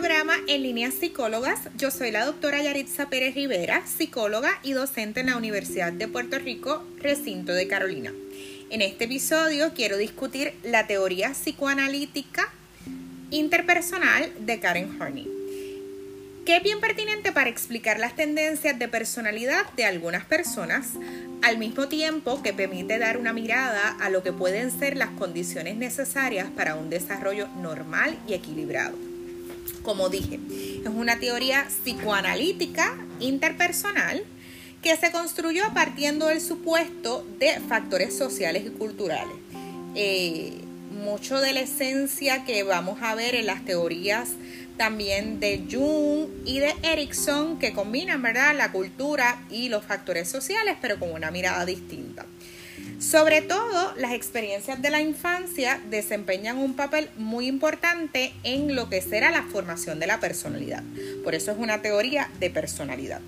programa En Líneas Psicólogas. Yo soy la doctora Yaritza Pérez Rivera, psicóloga y docente en la Universidad de Puerto Rico, recinto de Carolina. En este episodio quiero discutir la teoría psicoanalítica interpersonal de Karen Horney, que es bien pertinente para explicar las tendencias de personalidad de algunas personas, al mismo tiempo que permite dar una mirada a lo que pueden ser las condiciones necesarias para un desarrollo normal y equilibrado. Como dije, es una teoría psicoanalítica interpersonal que se construyó partiendo del supuesto de factores sociales y culturales. Eh, mucho de la esencia que vamos a ver en las teorías también de Jung y de Erickson que combinan ¿verdad? la cultura y los factores sociales pero con una mirada distinta. Sobre todo, las experiencias de la infancia desempeñan un papel muy importante en lo que será la formación de la personalidad. Por eso es una teoría de personalidad.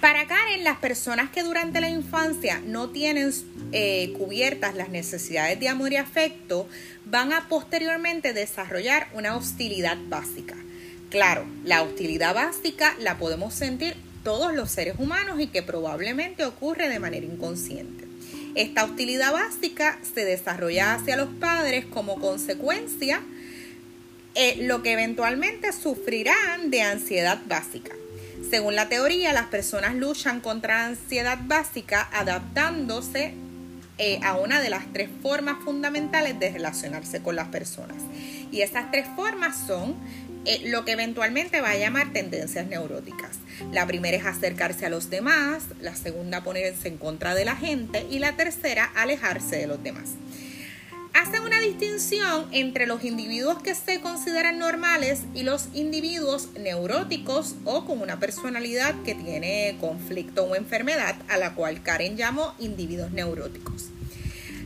Para Karen, las personas que durante la infancia no tienen eh, cubiertas las necesidades de amor y afecto van a posteriormente desarrollar una hostilidad básica. Claro, la hostilidad básica la podemos sentir todos los seres humanos y que probablemente ocurre de manera inconsciente. Esta hostilidad básica se desarrolla hacia los padres como consecuencia, eh, lo que eventualmente sufrirán de ansiedad básica. Según la teoría, las personas luchan contra la ansiedad básica adaptándose eh, a una de las tres formas fundamentales de relacionarse con las personas. Y esas tres formas son eh, lo que eventualmente va a llamar tendencias neuróticas. La primera es acercarse a los demás, la segunda ponerse en contra de la gente y la tercera alejarse de los demás. Hacen una distinción entre los individuos que se consideran normales y los individuos neuróticos o con una personalidad que tiene conflicto o enfermedad, a la cual Karen llamó individuos neuróticos.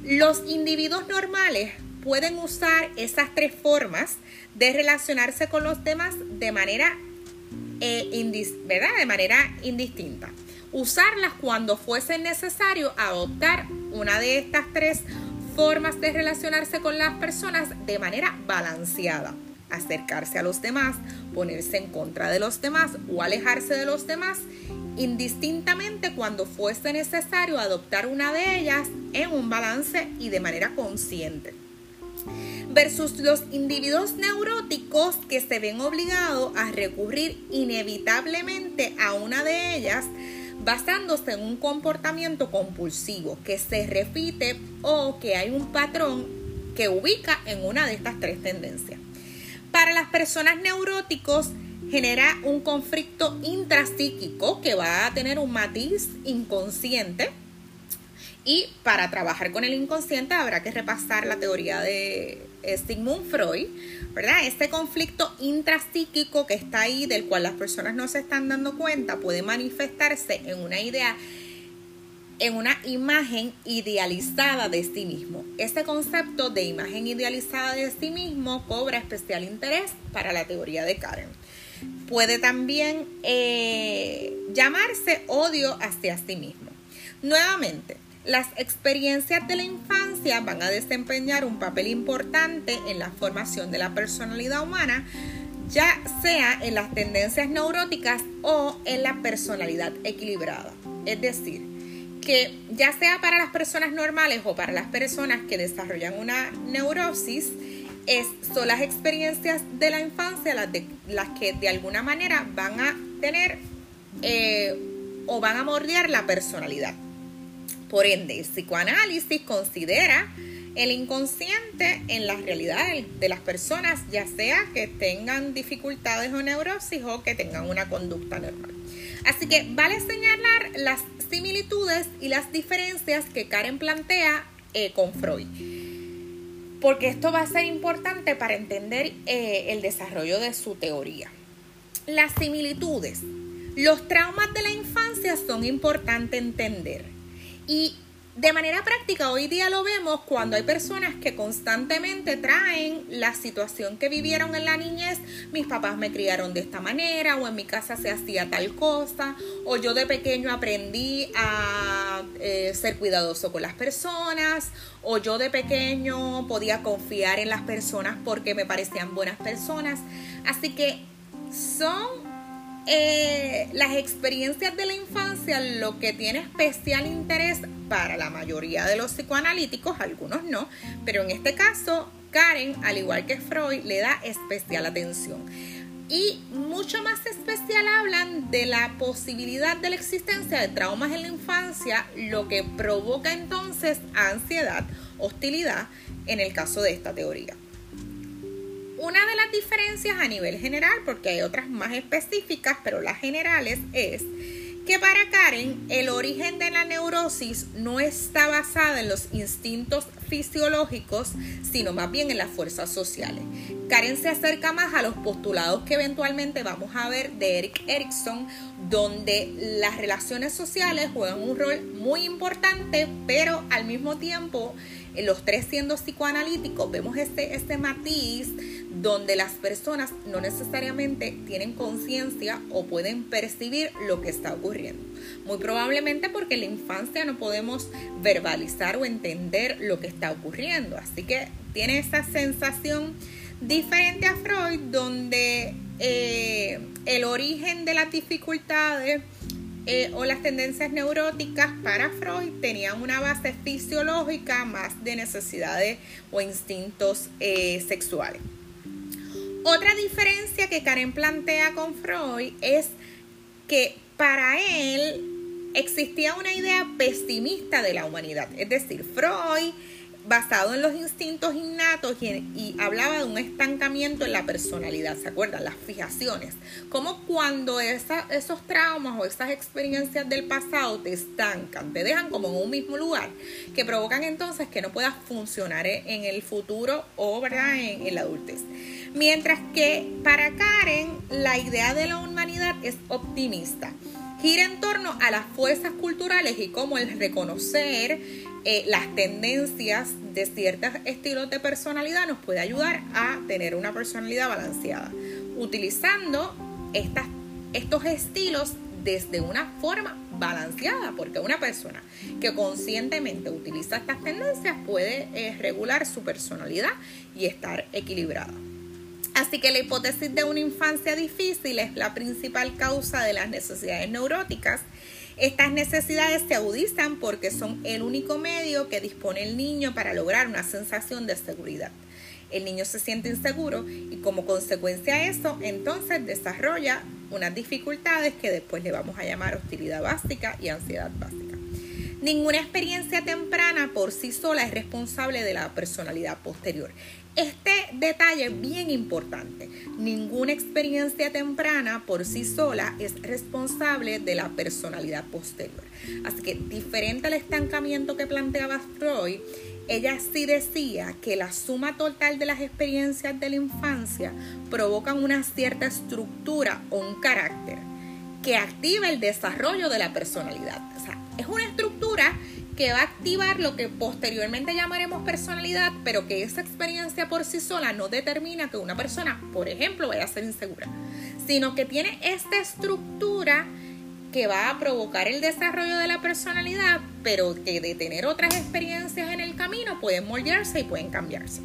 Los individuos normales pueden usar esas tres formas de relacionarse con los demás de manera, eh, de manera indistinta. Usarlas cuando fuese necesario adoptar una de estas tres formas de relacionarse con las personas de manera balanceada. Acercarse a los demás, ponerse en contra de los demás o alejarse de los demás, indistintamente cuando fuese necesario adoptar una de ellas en un balance y de manera consciente versus los individuos neuróticos que se ven obligados a recurrir inevitablemente a una de ellas basándose en un comportamiento compulsivo que se repite o que hay un patrón que ubica en una de estas tres tendencias. Para las personas neuróticos genera un conflicto intrapsíquico que va a tener un matiz inconsciente y para trabajar con el inconsciente habrá que repasar la teoría de Sigmund Freud, ¿verdad? Este conflicto intrapsíquico que está ahí, del cual las personas no se están dando cuenta, puede manifestarse en una idea, en una imagen idealizada de sí mismo. Este concepto de imagen idealizada de sí mismo cobra especial interés para la teoría de Karen. Puede también eh, llamarse odio hacia sí mismo. Nuevamente, las experiencias de la infancia van a desempeñar un papel importante en la formación de la personalidad humana, ya sea en las tendencias neuróticas o en la personalidad equilibrada. Es decir, que ya sea para las personas normales o para las personas que desarrollan una neurosis, es, son las experiencias de la infancia las, que de alguna manera van a tener eh, o van a mordear la personalidad. Por ende, el psicoanálisis considera el inconsciente en la realidad de las personas, ya sea que tengan dificultades o neurosis o que tengan una conducta normal. Así que vale señalar las similitudes y las diferencias que Karen plantea eh, con Freud, porque esto va a ser importante para entender eh, el desarrollo de su teoría. Las similitudes. Los traumas de la infancia son importantes entender y De manera práctica, hoy día lo vemos cuando hay personas que constantemente traen la situación que vivieron en la niñez. Mis papás me criaron de esta manera, o en mi casa se hacía tal cosa, o yo de pequeño aprendí a eh, ser cuidadoso con las personas, o yo de pequeño podía confiar en las personas porque me parecían buenas personas. Así que son eh, las experiencias de la infancia lo que tiene especial interés para la mayoría de los psicoanalíticos, algunos no, pero en este caso Karen, al igual que Freud, le da especial atención. Y mucho más especial hablan de la posibilidad de la existencia de traumas en la infancia, lo que provoca entonces ansiedad, hostilidad en el caso de esta teoría. Una de las diferencias a nivel general, porque hay otras más específicas, pero las generales es que para Karen el origen de la neurosis no está basada en los instintos fisiológicos, sino más bien en las fuerzas sociales. Karen se acerca más a los postulados que eventualmente vamos a ver de Eric Erickson, donde las relaciones sociales juegan un rol muy importante, pero al mismo tiempo, los tres siendo psicoanalíticos, vemos este, este matiz donde las personas no necesariamente tienen conciencia o pueden percibir lo que está ocurriendo. Muy probablemente porque en la infancia no podemos verbalizar o entender lo que está ocurriendo. Así que tiene esa sensación diferente a Freud donde eh, el origen de las dificultades eh, o las tendencias neuróticas para Freud tenían una base fisiológica más de necesidades o instintos eh, sexuales. Otra diferencia que Karen plantea con Freud es que para él existía una idea pesimista de la humanidad. Es decir, Freud basado en los instintos innatos y, hablaba de un estancamiento en la personalidad, ¿se acuerdan? Las fijaciones. Como cuando esos traumas o esas experiencias del pasado te estancan, te dejan como en un mismo lugar, que provocan entonces que no puedas funcionar en el futuro o. En, en la adultez. Mientras que para Karen la idea de la humanidad es optimista gira en torno a las fuerzas culturales y cómo el reconocer eh, las tendencias de ciertos estilos de personalidad nos puede ayudar a tener una personalidad balanceada, utilizando estos estilos desde una forma balanceada, porque una persona que conscientemente utiliza estas tendencias puede eh, regular su personalidad y estar equilibrada. Así que la hipótesis de una infancia difícil es la principal causa de las necesidades neuróticas estas necesidades se agudizan porque son el único medio que dispone el niño para lograr una sensación de seguridad. El niño se siente inseguro y como consecuencia de eso, entonces desarrolla unas dificultades que después le vamos a llamar hostilidad básica y ansiedad básica. Ninguna experiencia temprana por sí sola es responsable de la personalidad posterior. Este detalle es bien importante. Ninguna experiencia temprana por sí sola es responsable de la personalidad posterior. Así que diferente al estancamiento que planteaba Freud, ella sí decía que la suma total de las experiencias de la infancia provocan una cierta estructura o un carácter que activa el desarrollo de la personalidad. O sea, es una estructura que va a activar lo que posteriormente llamaremos personalidad, pero que esa experiencia por sí sola no determina que una persona, por ejemplo, vaya a ser insegura, sino que tiene esta estructura que va a provocar el desarrollo de la personalidad, pero que de tener otras experiencias en el camino pueden moldearse y pueden cambiarse.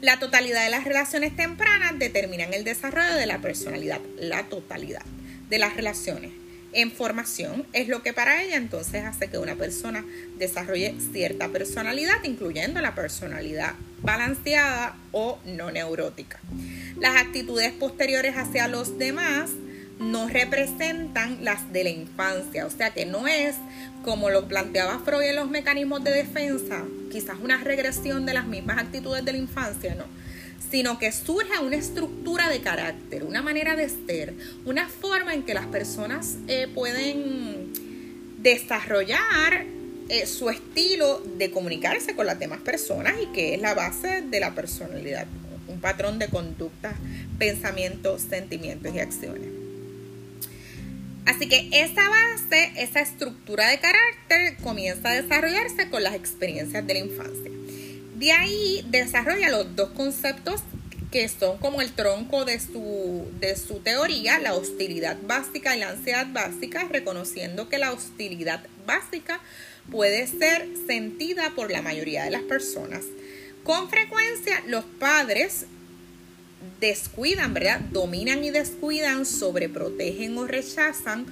La totalidad de las relaciones tempranas determinan el desarrollo de la personalidad, la totalidad de las relaciones en formación es lo que para ella entonces hace que una persona desarrolle cierta personalidad, incluyendo la personalidad balanceada o no neurótica. Las actitudes posteriores hacia los demás no representan las de la infancia, o sea que no es como lo planteaba Freud en los mecanismos de defensa, quizás una regresión de las mismas actitudes de la infancia, no sino que surge una estructura de carácter, una manera de ser, una forma en que las personas eh, pueden desarrollar eh, su estilo de comunicarse con las demás personas y que es la base de la personalidad, un patrón de conductas, pensamientos, sentimientos y acciones. Así que esa base, esa estructura de carácter comienza a desarrollarse con las experiencias de la infancia. De ahí desarrolla los dos conceptos que son como el tronco de su, de su teoría, la hostilidad básica y la ansiedad básica, reconociendo que la hostilidad básica puede ser sentida por la mayoría de las personas. Con frecuencia los padres descuidan, ¿verdad? Dominan y descuidan, sobreprotegen o rechazan,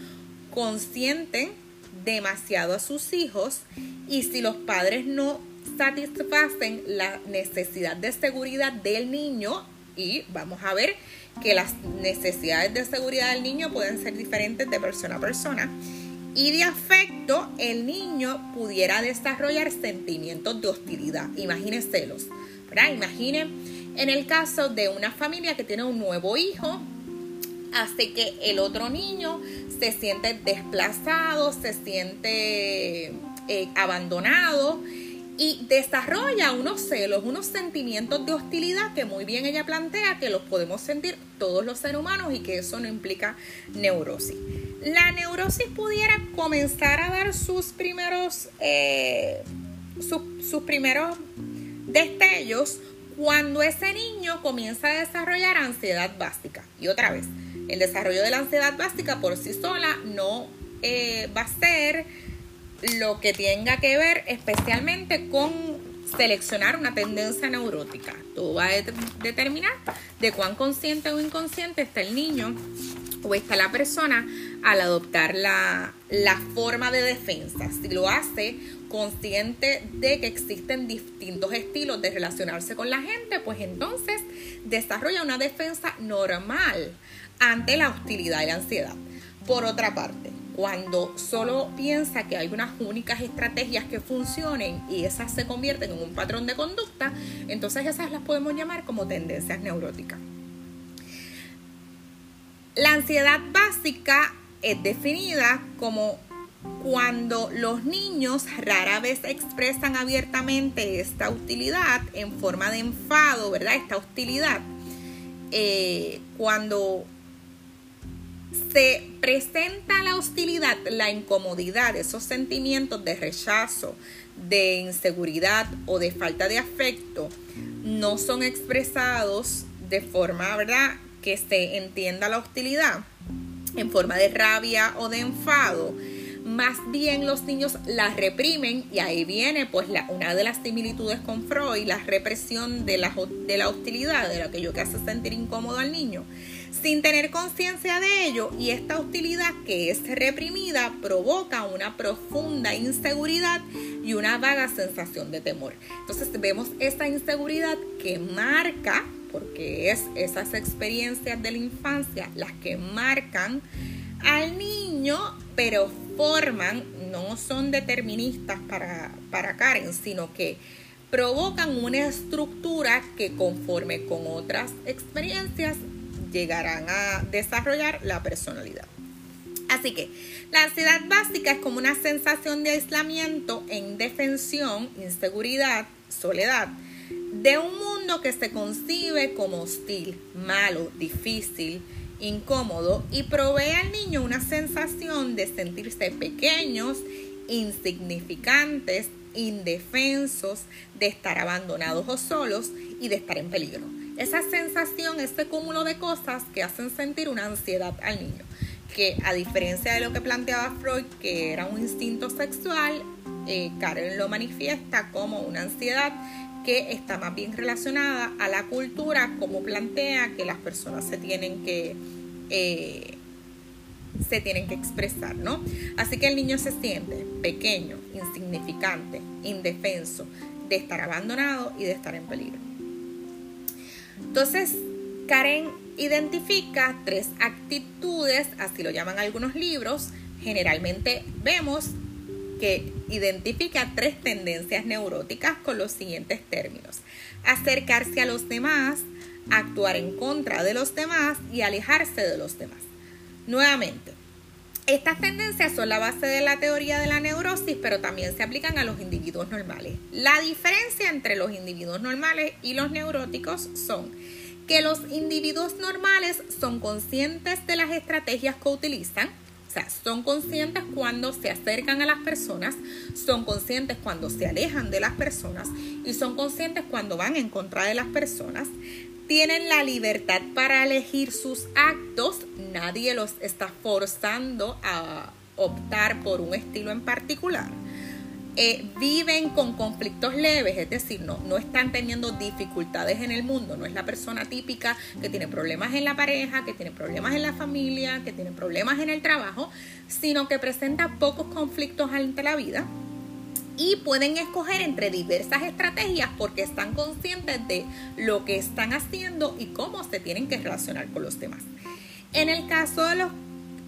consienten demasiado a sus hijos y si los padres no satisfacen la necesidad de seguridad del niño y vamos a ver que las necesidades de seguridad del niño pueden ser diferentes de persona a persona y de afecto el niño pudiera desarrollar sentimientos de hostilidad. Imagine celos, ¿verdad? Imagine en el caso de una familia que tiene un nuevo hijo, hace que el otro niño se siente desplazado, se siente eh, abandonado y desarrolla unos celos, unos sentimientos de hostilidad que muy bien ella plantea que los podemos sentir todos los seres humanos y que eso no implica neurosis. La neurosis pudiera comenzar a dar sus primeros, eh, sus primeros destellos cuando ese niño comienza a desarrollar ansiedad básica. Y otra vez, el desarrollo de la ansiedad básica por sí sola no eh, va a ser lo que tenga que ver especialmente con seleccionar una tendencia neurótica. Todo va a determinar de cuán consciente o inconsciente está el niño o está la persona al adoptar la, la forma de defensa. Si lo hace consciente de que existen distintos estilos de relacionarse con la gente, pues entonces desarrolla una defensa normal ante la hostilidad y la ansiedad. Por otra parte, cuando solo piensa que hay unas únicas estrategias que funcionen y esas se convierten en un patrón de conducta, entonces esas las podemos llamar como tendencias neuróticas. La ansiedad básica es definida como cuando los niños rara vez expresan abiertamente esta utilidad en forma de enfado, ¿verdad? Esta hostilidad. Eh, cuando se presenta la hostilidad, la incomodidad, esos sentimientos de rechazo, de inseguridad o de falta de afecto, no son expresados de forma, ¿verdad?, que se entienda la hostilidad en forma de rabia o de enfado, más bien los niños la reprimen y ahí viene pues una de las similitudes con Freud, la represión de la, de la hostilidad, de aquello que hace sentir incómodo al niño sin tener conciencia de ello y esta hostilidad que es reprimida provoca una profunda inseguridad y una vaga sensación de temor. Entonces vemos esta inseguridad que marca, porque es esas experiencias de la infancia las que marcan al niño, pero forman, no son deterministas para, para Karen, sino que provocan una estructura que conforme con otras experiencias llegarán a desarrollar la personalidad. Así que la ansiedad básica es como una sensación de aislamiento e indefensión, inseguridad, soledad, de un mundo que se concibe como hostil, malo, difícil, incómodo y provee al niño una sensación de sentirse pequeños, insignificantes, indefensos, de estar abandonados o solos y de estar en peligro esa sensación, ese cúmulo de cosas que hacen sentir una ansiedad al niño. Que a diferencia de lo que planteaba Freud, que era un instinto sexual, eh, Karen lo manifiesta como una ansiedad que está más bien relacionada a la cultura, como plantea que las personas se tienen que eh, se tienen que expresar, ¿no? Así que el niño se siente pequeño, insignificante, indefenso, de estar abandonado y de estar en peligro. Entonces, Karen identifica tres actitudes, así lo llaman algunos libros. Generalmente vemos que identifica tres tendencias neuróticas con los siguientes términos. Acercarse a los demás, actuar en contra de los demás y alejarse de los demás. Nuevamente, estas tendencias son la base de la teoría de la neurosis, pero también se aplican a los individuos normales. La diferencia entre los individuos normales y los neuróticos son que los individuos normales son conscientes de las estrategias que utilizan, sea, son conscientes cuando se acercan a las personas, son conscientes cuando se alejan de las personas y son conscientes cuando van en contra de las personas. Tienen la libertad para elegir sus actos, nadie los está forzando a optar por un estilo en particular. Eh, viven con conflictos leves, es decir, no, no están teniendo dificultades en el mundo, no es la persona típica que tiene problemas en la pareja, que tiene problemas en la familia, que tiene problemas en el trabajo, sino que presenta pocos conflictos ante la vida y pueden escoger entre diversas estrategias porque están conscientes de lo que están haciendo y cómo se tienen que relacionar con los demás. En el caso de, los,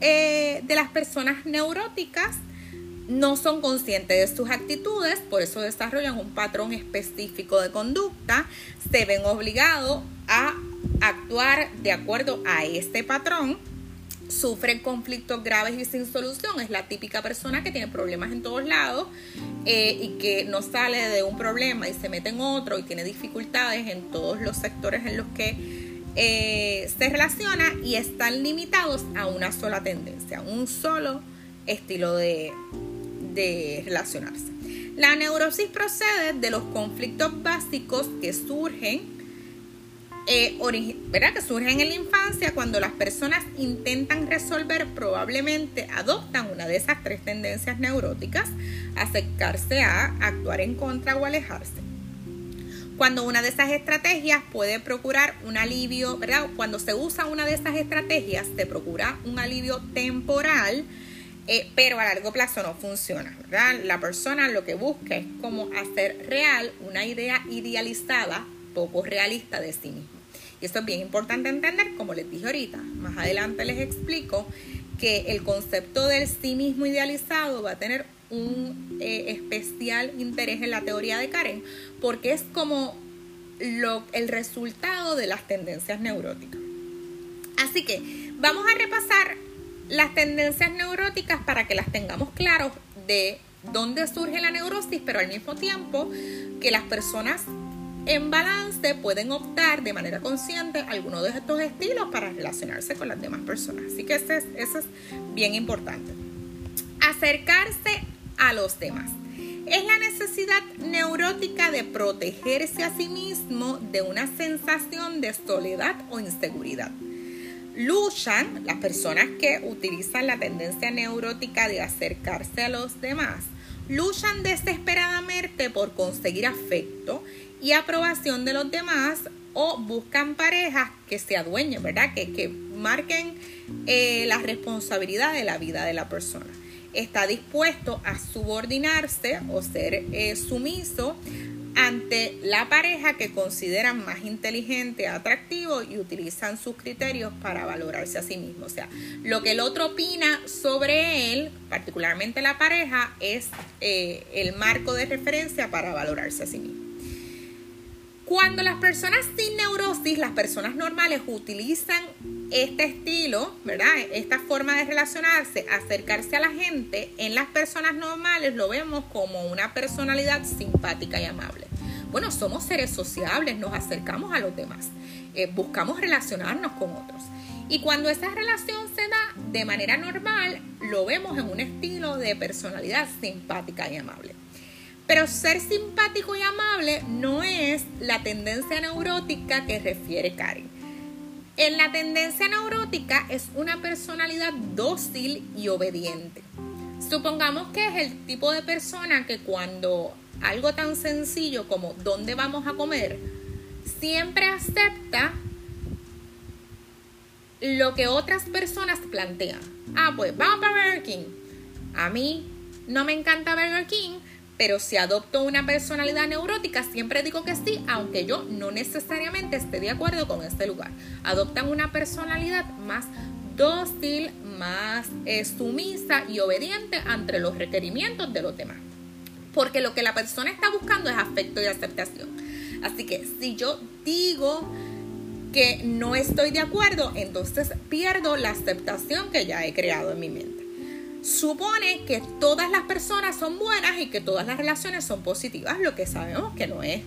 eh, de las personas neuróticas, no son conscientes de sus actitudes, por eso desarrollan un patrón específico de conducta, se ven obligados a actuar de acuerdo a este patrón, sufren conflictos graves y sin solución, es la típica persona que tiene problemas en todos lados eh, y que no sale de un problema y se mete en otro y tiene dificultades en todos los sectores en los que eh, se relaciona y están limitados a una sola tendencia, un solo estilo de, de relacionarse. La neurosis procede de los conflictos básicos que surgen, eh, ¿verdad? que surgen en la infancia cuando las personas intentan resolver, probablemente adoptan una de esas tres tendencias neuróticas, acercarse a actuar en contra o alejarse. Cuando una de esas estrategias puede procurar un alivio, ¿verdad? Cuando se usa una de esas estrategias, se procura un alivio temporal eh, pero a largo plazo no funciona, ¿verdad? La persona lo que busca es como hacer real una idea idealizada, poco realista de sí mismo. Y esto es bien importante entender, como les dije ahorita. Más adelante les explico que el concepto del sí mismo idealizado va a tener un eh, especial interés en la teoría de Karen, porque es como lo, el resultado de las tendencias neuróticas. Así que vamos a repasar las tendencias neuróticas para que las tengamos claros de dónde surge la neurosis, pero al mismo tiempo que las personas en balance pueden optar de manera consciente alguno de estos estilos para relacionarse con las demás personas. Así que eso es, eso es bien importante. Acercarse a los demás. Es la necesidad neurótica de protegerse a sí mismo de una sensación de soledad o inseguridad luchan, las personas que utilizan la tendencia neurótica de acercarse a los demás, luchan desesperadamente por conseguir afecto y aprobación de los demás o buscan parejas que se adueñen, ¿verdad? Que, que marquen eh, la responsabilidad de la vida de la persona. Está dispuesto a subordinarse o ser eh, sumiso ante la pareja que consideran más inteligente, atractivo y utilizan sus criterios para valorarse a sí mismo. O sea, lo que el otro opina sobre él, particularmente la pareja, es eh, el marco de referencia para valorarse a sí mismo. Cuando las personas sin neurosis, las personas normales utilizan este estilo, ¿verdad? Esta forma de relacionarse, acercarse a la gente, en las personas normales lo vemos como una personalidad simpática y amable. Bueno, somos seres sociables, nos acercamos a los demás, eh, buscamos relacionarnos con otros. Y cuando esa relación se da de manera normal, lo vemos en un estilo de personalidad simpática y amable. Pero ser simpático y amable no es la tendencia neurótica que refiere Karen. En la tendencia neurótica es una personalidad dócil y obediente. Supongamos que es el tipo de persona que cuando algo tan sencillo como dónde vamos a comer, siempre acepta lo que otras personas plantean. Ah, pues vamos para Burger King. A mí no me encanta Burger King, pero si adopto una personalidad neurótica, siempre digo que sí, aunque yo no necesariamente esté de acuerdo con este lugar. Adoptan una personalidad más dócil, más sumisa y obediente ante los requerimientos de los demás. Porque lo que la persona está buscando es afecto y aceptación. Así que si yo digo que no estoy de acuerdo, entonces pierdo la aceptación que ya he creado en mi mente supone que todas las personas son buenas y que todas las relaciones son positivas, lo que sabemos que no es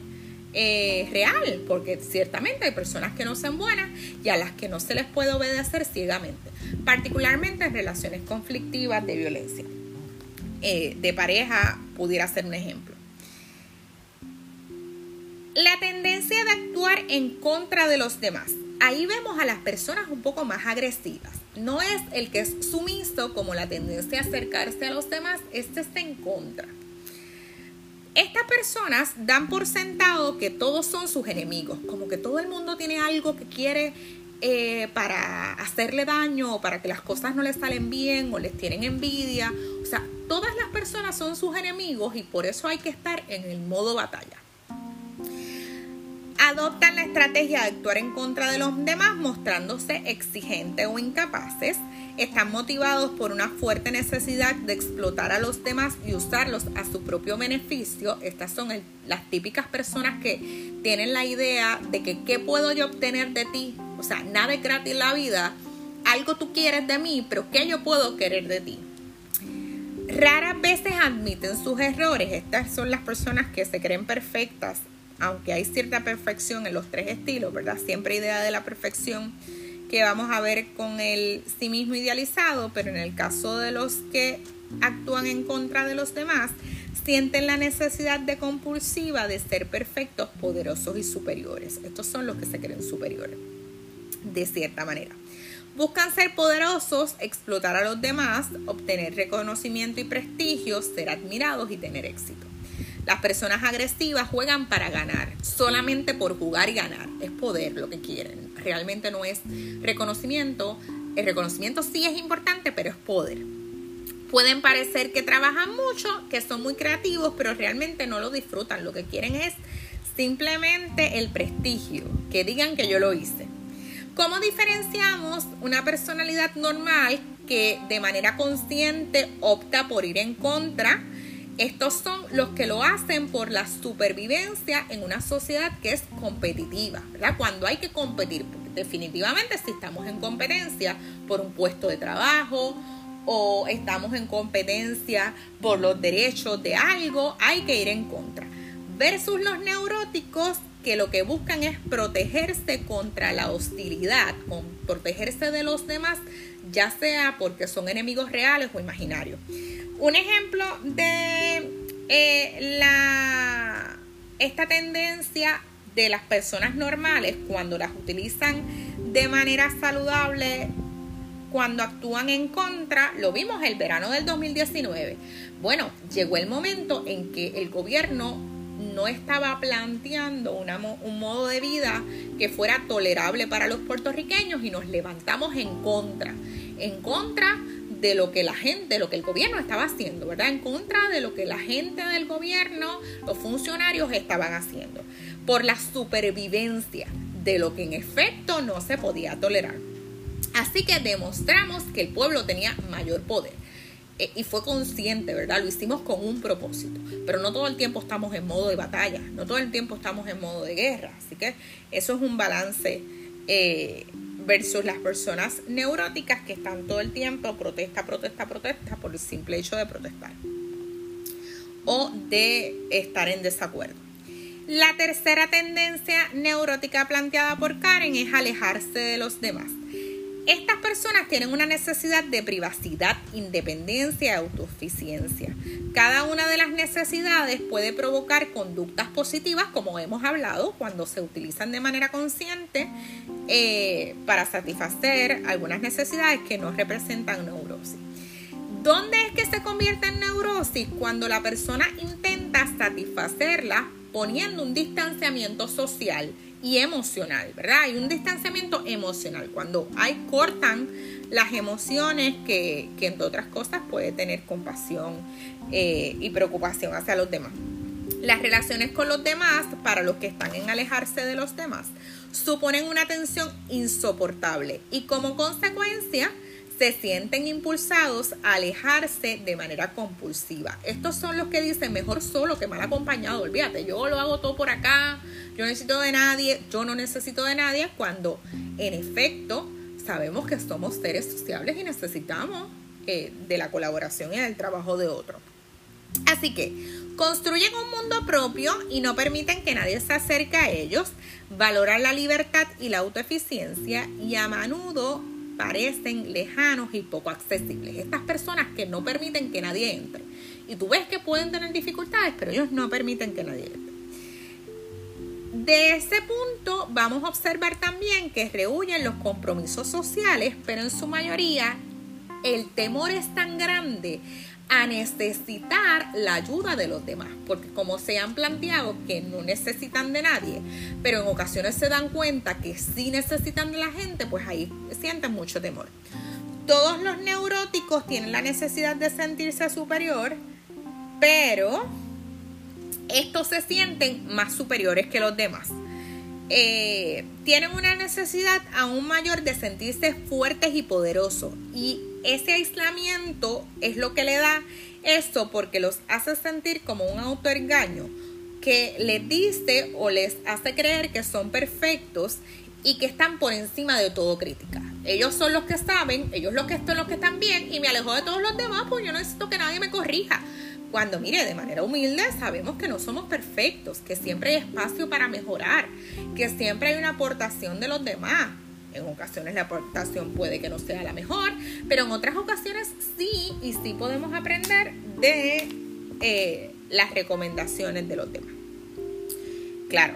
eh, real, porque ciertamente hay personas que no son buenas y a las que no se les puede obedecer ciegamente, particularmente en relaciones conflictivas de violencia. Eh, de pareja pudiera ser un ejemplo. La tendencia de actuar en contra de los demás. Ahí vemos a las personas un poco más agresivas. No es el que es sumiso como la tendencia a acercarse a los demás, este está en contra. Estas personas dan por sentado que todos son sus enemigos, como que todo el mundo tiene algo que quiere eh, para hacerle daño o para que las cosas no les salen bien o les tienen envidia. O sea, todas las personas son sus enemigos y por eso hay que estar en el modo batalla. Adoptan la estrategia de actuar en contra de los demás mostrándose exigentes o incapaces están motivados por una fuerte necesidad de explotar a los demás y usarlos a su propio beneficio. Estas son las típicas personas que tienen la idea de que qué puedo yo obtener de ti. O sea, nada es gratis la vida. Algo tú quieres de mí, pero ¿qué yo puedo querer de ti? Raras veces admiten sus errores. Estas son las personas que se creen perfectas, aunque hay cierta perfección en los tres estilos, ¿verdad? Siempre idea de la perfección que vamos a ver con el sí mismo idealizado, pero en el caso de los que actúan en contra de los demás, sienten la necesidad de compulsiva de ser perfectos, poderosos y superiores. Estos son los que se creen superiores, de cierta manera. Buscan ser poderosos, explotar a los demás, obtener reconocimiento y prestigio, ser admirados y tener éxito. Las personas agresivas juegan para ganar, solamente por jugar y ganar. Es poder lo que quieren. Realmente no es reconocimiento. El reconocimiento sí es importante, pero es poder. Pueden parecer que trabajan mucho, que son muy creativos, pero realmente no lo disfrutan. Lo que quieren es simplemente el prestigio, que digan que yo lo hice. ¿Cómo diferenciamos una personalidad normal que de manera consciente opta por ir en contra estos son los que lo hacen por la supervivencia en una sociedad que es competitiva, ¿verdad? Cuando hay que competir, definitivamente si estamos en competencia por un puesto de trabajo o estamos en competencia por los derechos de algo, hay que ir en contra. Versus los neuróticos que lo que buscan es protegerse contra la hostilidad, protegerse de los demás, ya sea porque son enemigos reales o imaginarios. Un ejemplo de eh, la, esta tendencia de las personas normales cuando las utilizan de manera saludable, cuando actúan en contra, lo vimos el verano del 2019. Bueno, llegó el momento en que el gobierno no estaba planteando un modo de vida que fuera tolerable para los puertorriqueños y nos levantamos en contra, en contra de lo que la gente, de lo que el gobierno estaba haciendo, ¿verdad? En contra de lo que la gente del gobierno, los funcionarios estaban haciendo, por la supervivencia de lo que en efecto no se podía tolerar. Así que demostramos que el pueblo tenía mayor poder eh, y fue consciente, ¿verdad? Lo hicimos con un propósito, pero no todo el tiempo estamos en modo de batalla, no todo el tiempo estamos en modo de guerra, así que eso es un balance eh, versus las personas neuróticas que están todo el tiempo protesta, protesta, protesta por el simple hecho de protestar o de estar en desacuerdo. La tercera tendencia neurótica planteada por Karen es alejarse de los demás. Estas personas tienen una necesidad de privacidad, independencia y autosuficiencia. Cada una de las necesidades puede provocar conductas positivas, como hemos hablado, cuando se utilizan de manera consciente eh, para satisfacer algunas necesidades que no representan neurosis. ¿Dónde es que se convierte en neurosis? Cuando la persona intenta satisfacerla poniendo un distanciamiento social y emocional, ¿verdad? Hay un distanciamiento emocional cuando hay cortan las emociones que, entre otras cosas puede tener compasión eh, y preocupación hacia los demás. Las relaciones con los demás, para los que están en alejarse de los demás, suponen una tensión insoportable y como consecuencia se sienten impulsados a alejarse de manera compulsiva. Estos son los que dicen mejor solo que mal acompañado. Olvídate, yo lo hago todo por acá, yo necesito de nadie, yo no necesito de nadie, cuando en efecto sabemos que somos seres sociables y necesitamos eh, de la colaboración y del trabajo de otro. Así que construyen un mundo propio y no permiten que nadie se acerque a ellos, valoran la libertad y la autoeficiencia y a menudo parecen lejanos y poco accesibles. Estas personas que no permiten que nadie entre. Y tú ves que pueden tener dificultades, pero ellos no permiten que nadie entre. De ese punto vamos a observar también que rehuyen los compromisos sociales, pero en su mayoría el temor es tan grande a necesitar la ayuda de los demás, porque como se han planteado que no necesitan de nadie, pero en ocasiones se dan cuenta que sí necesitan de la gente, pues ahí sienten mucho temor. Todos los neuróticos tienen la necesidad de sentirse superior, pero estos se sienten más superiores que los demás. Eh, tienen una necesidad aún mayor de sentirse fuertes y poderosos. Y ese aislamiento es lo que le da esto porque los hace sentir como un autoengaño que les dice o les hace creer que son perfectos y que están por encima de todo crítica. Ellos son los que saben, ellos los que son los que están bien y me alejo de todos los demás, pues yo no necesito que nadie me corrija. Cuando mire, de manera humilde sabemos que no somos perfectos, que siempre hay espacio para mejorar, que siempre hay una aportación de los demás. En ocasiones la aportación puede que no sea la mejor, pero en otras ocasiones sí, y sí podemos aprender de eh, las recomendaciones de los demás. Claro,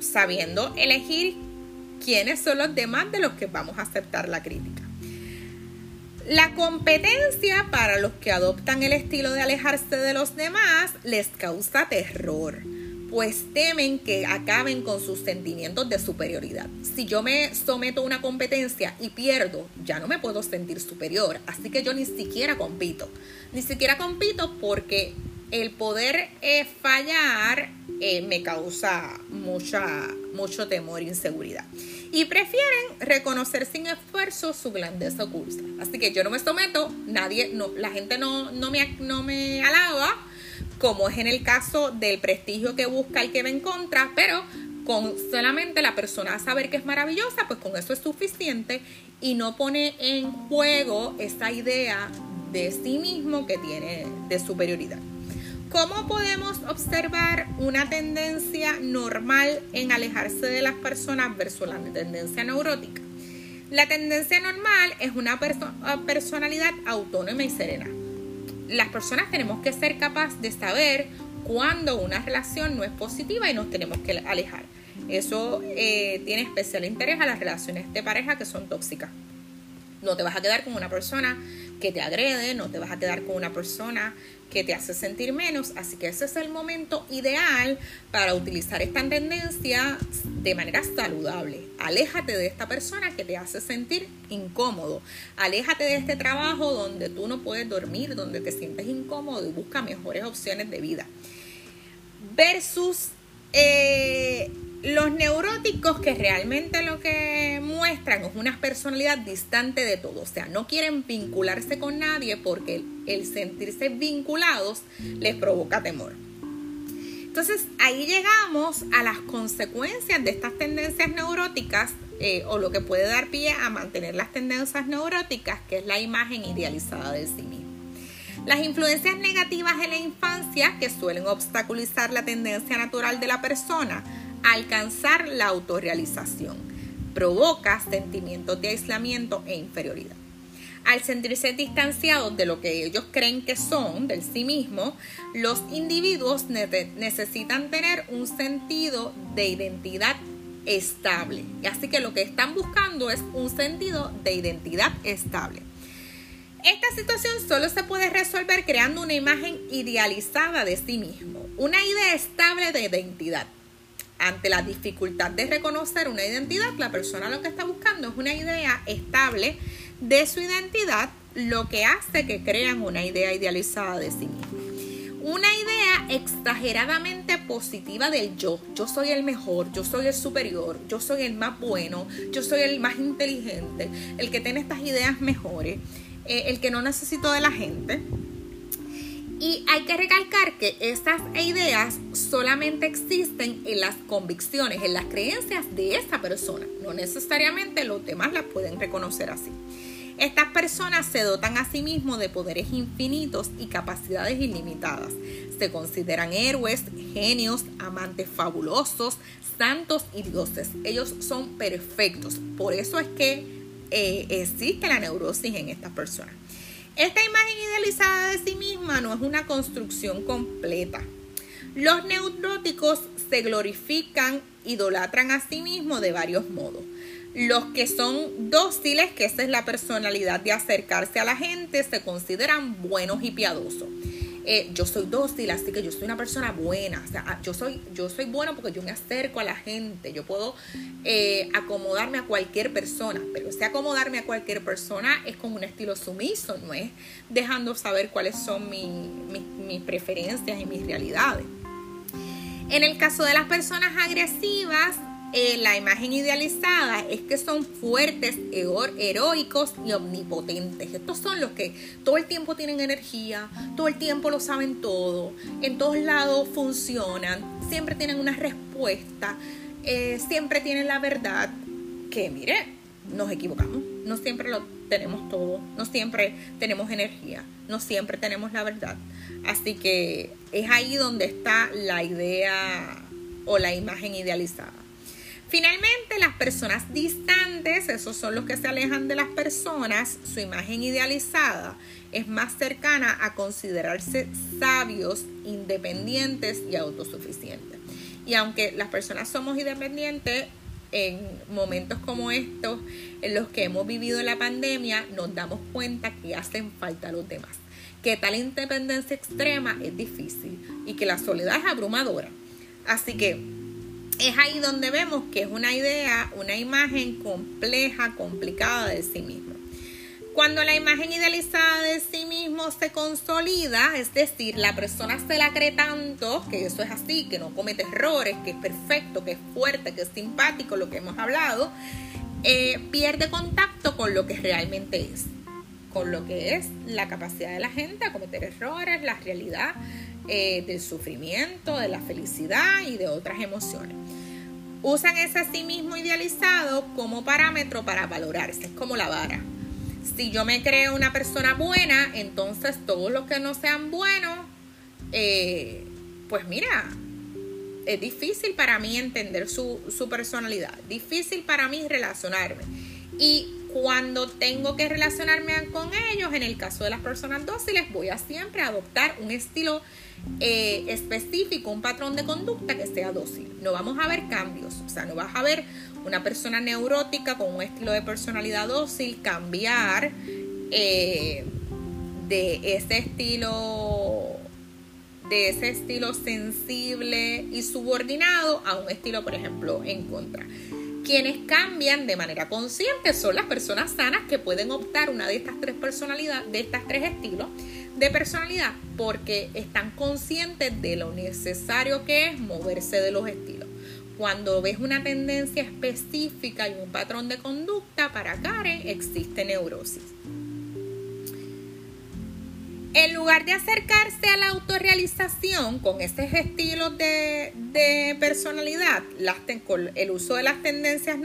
sabiendo elegir quiénes son los demás de los que vamos a aceptar la crítica. La competencia para los que adoptan el estilo de alejarse de los demás les causa terror, pues temen que acaben con sus sentimientos de superioridad. Si yo me someto a una competencia y pierdo, ya no me puedo sentir superior, así que yo ni siquiera compito. Ni siquiera compito porque el poder eh, fallar eh, me causa mucha, mucho temor e inseguridad y prefieren reconocer sin esfuerzo su grandeza oculta. Así que yo no me someto, nadie, no, la gente no, no, me, no me alaba, como es en el caso del prestigio que busca el que va en contra, pero con solamente la persona saber que es maravillosa, pues con eso es suficiente y no pone en juego esa idea de sí mismo que tiene de superioridad. ¿Cómo podemos observar una tendencia normal en alejarse de las personas versus la tendencia neurótica? La tendencia normal es una personalidad autónoma y serena. Las personas tenemos que ser capaces de saber cuando una relación no es positiva y nos tenemos que alejar. Eso eh, tiene especial interés a las relaciones de pareja que son tóxicas. No te vas a quedar con una persona que te agrede, no te vas a quedar con una persona que te hace sentir menos, así que ese es el momento ideal para utilizar esta tendencia de manera saludable. Aléjate de esta persona que te hace sentir incómodo. Aléjate de este trabajo donde tú no puedes dormir, donde te sientes incómodo y busca mejores opciones de vida. Versus eh, los neuróticos que realmente lo que muestran es una personalidad distante de todo, o sea, no quieren vincularse con nadie porque el sentirse vinculados les provoca temor. Entonces ahí llegamos a las consecuencias de estas tendencias neuróticas eh, o lo que puede dar pie a mantener las tendencias neuróticas, que es la imagen idealizada de sí mismo. Las influencias negativas en la infancia que suelen obstaculizar la tendencia natural de la persona alcanzar la autorrealización. Provoca sentimientos de aislamiento e inferioridad. Al sentirse distanciados de lo que ellos creen que son, del sí mismo, los individuos necesitan tener un sentido de identidad estable. Así que lo que están buscando es un sentido de identidad estable. Esta situación solo se puede resolver creando una imagen idealizada de sí mismo, una idea estable de identidad ante la dificultad de reconocer una identidad, la persona lo que está buscando es una idea estable de su identidad, lo que hace que crean una idea idealizada de sí mismo. Una idea exageradamente positiva del yo. Yo soy el mejor, yo soy el superior, yo soy el más bueno, yo soy el más inteligente, el que tiene estas ideas mejores, eh, el que no necesito de la gente. Y hay que recalcar que estas ideas solamente existen en las convicciones, en las creencias de esa persona. No necesariamente los demás las pueden reconocer así. Estas personas se dotan a sí mismos de poderes infinitos y capacidades ilimitadas. Se consideran héroes, genios, amantes fabulosos, santos y dioses. Ellos son perfectos. Por eso es que eh, existe la neurosis en estas personas. Esta imagen idealizada de sí misma no es una construcción completa. Los neuróticos se glorifican, idolatran a sí mismos de varios modos. Los que son dóciles, que esa es la personalidad de acercarse a la gente, se consideran buenos y piadosos. Eh, yo soy dócil, así que yo soy una persona buena. O sea, ah, yo soy, yo soy bueno porque yo me acerco a la gente. Yo puedo eh, acomodarme a cualquier persona, pero si acomodarme a cualquier persona es con un estilo sumiso, no es dejando saber cuáles son mis preferencias y mis realidades. En el caso de las personas agresivas, eh, la imagen idealizada es que son fuertes, heroicos y omnipotentes. Estos son los que todo el tiempo tienen energía, todo el tiempo lo saben todo, en todos lados funcionan, siempre tienen una respuesta, eh, siempre tienen la verdad. Que mire, nos equivocamos, no siempre lo tenemos todo, no siempre tenemos energía, no siempre tenemos la verdad. Así que es ahí donde está la idea o la imagen idealizada. Finalmente, las personas distantes, esos son los que se alejan de las personas, su imagen idealizada es más cercana a considerarse sabios, independientes y autosuficientes. Y aunque las personas somos independientes, en momentos como estos, en los que hemos vivido la pandemia, nos damos cuenta que hacen falta los demás. Que tal independencia extrema es difícil y que la soledad es abrumadora. Así que es ahí donde vemos que es una idea, una imagen compleja, complicada de sí mismo. Cuando la imagen idealizada de sí mismo se consolida, es decir, la persona se la cree tanto, que eso es así, que no comete errores, que es perfecto, que es fuerte, que es simpático, lo que hemos hablado, eh, pierde contacto con lo que realmente es, con lo que es la capacidad de la gente a cometer errores, la realidad eh, del sufrimiento, de la felicidad y de otras emociones. Usan ese sí mismo idealizado como parámetro para valorarse, es como la vara. Si yo me creo una persona buena, entonces todos los que no sean buenos, eh, pues mira, es difícil para mí entender su, su personalidad, difícil para mí relacionarme. Y cuando tengo que relacionarme con ellos, en el caso de las personas dóciles, voy a siempre adoptar un estilo eh, específico, un patrón de conducta que sea dócil. No vamos a ver cambios, o sea, no vas a ver una persona neurótica con un estilo de personalidad dócil cambiar eh, de ese estilo de ese estilo sensible y subordinado a un estilo, por ejemplo, en contra. Quienes cambian de manera consciente son las personas sanas que pueden optar una de estas tres personalidades, de estas tres estilos de personalidad, porque están conscientes de lo necesario que es moverse de los estilos. Cuando ves una tendencia específica y un patrón de conducta, para Karen existe neurosis. En lugar de acercarse a la autorrealización con estos estilos de, personalidad, con el uso de las tendencias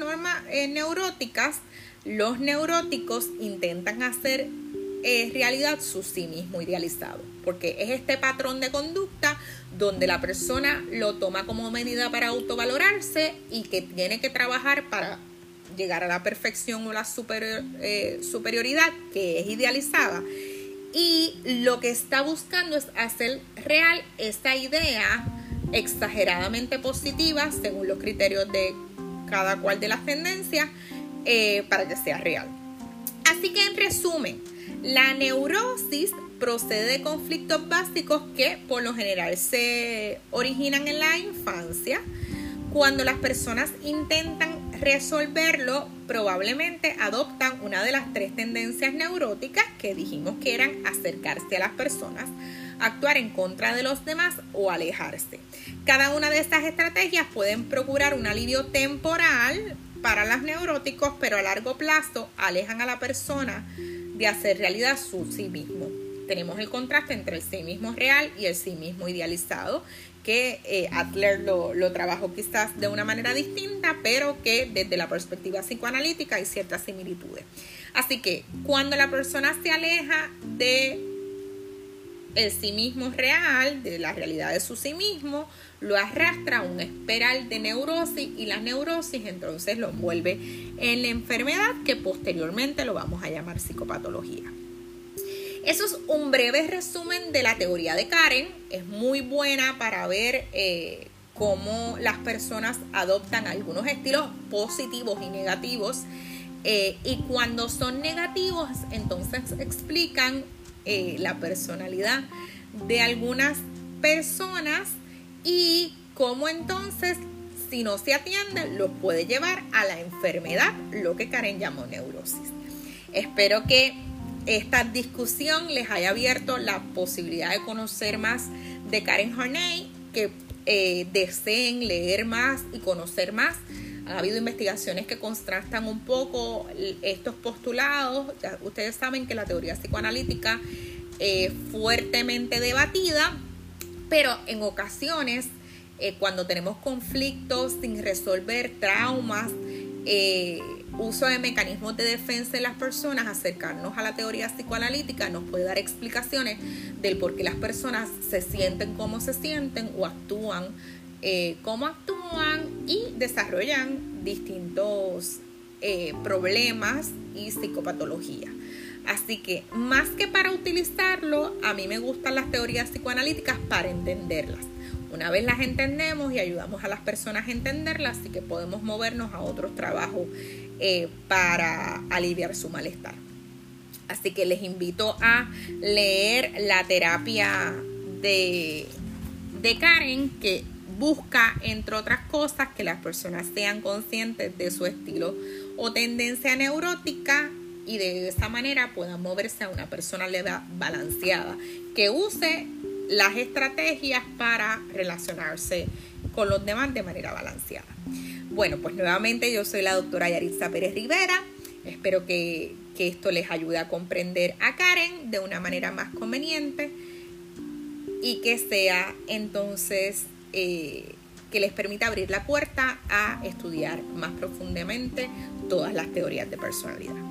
eh, neuróticas, los neuróticos intentan hacer eh, realidad su sí mismo idealizado, porque es este patrón de conducta donde la persona lo toma como medida para autovalorarse y que tiene que trabajar para llegar a la perfección o la eh, superioridad que es idealizada y lo que está buscando es hacer real esta idea exageradamente positiva según los criterios de cada cual de las tendencias eh, para que sea real. Así que en resumen, la neurosis procede de conflictos básicos que por lo general se originan en la infancia cuando las personas intentan resolverlo, probablemente adoptan una de las tres tendencias neuróticas que dijimos que eran acercarse a las personas, actuar en contra de los demás o alejarse. Cada una de estas estrategias pueden procurar un alivio temporal para los neuróticos, pero a largo plazo alejan a la persona de hacer realidad su sí mismo. tenemos el contraste entre el sí mismo real y el sí mismo idealizado, que eh, Adler lo, lo trabajó quizás de una manera distinta, pero que desde la perspectiva psicoanalítica hay ciertas similitudes. Así que cuando la persona se aleja de el sí mismo real, de la realidad de su sí mismo, lo arrastra a un espiral de neurosis y la neurosis entonces lo envuelve en la enfermedad que posteriormente lo vamos a llamar psicopatología. Eso es un breve resumen de la teoría de Karen. Es muy buena para ver eh, cómo las personas adoptan algunos estilos positivos y negativos. Eh, y cuando son negativos, entonces explican eh, la personalidad de algunas personas y cómo entonces, si no se atiende, lo puede llevar a la enfermedad, lo que Karen llamó neurosis. Espero que esta discusión les haya abierto la posibilidad de conocer más de Karen Horney, que eh, deseen leer más y conocer más. Ha habido investigaciones que contrastan un poco estos postulados. ustedes saben que la teoría psicoanalítica es fuertemente debatida, pero en ocasiones, eh, cuando tenemos conflictos sin resolver, traumas, eh, uso de mecanismos de defensa de las personas, acercarnos a la teoría psicoanalítica nos puede dar explicaciones del por qué las personas se sienten como se sienten o actúan eh, como actúan y desarrollan distintos eh, problemas y psicopatología. Así que más que para utilizarlo, a mí me gustan las teorías psicoanalíticas para entenderlas. Una vez las entendemos y ayudamos a las personas a entenderlas, así que podemos movernos a otros trabajos eh, para aliviar su malestar. Así que les invito a leer la terapia de, de Karen, que busca, entre otras cosas, que las personas sean conscientes de su estilo o tendencia neurótica y de esa manera puedan moverse a una persona balanceada que use las estrategias para relacionarse con los demás de manera balanceada. Bueno, pues nuevamente yo soy la doctora Yaritza Pérez Rivera. Espero que, esto les ayude a comprender a Karen de una manera más conveniente y que sea entonces eh, que les permita abrir la puerta a estudiar más profundamente todas las teorías de personalidad.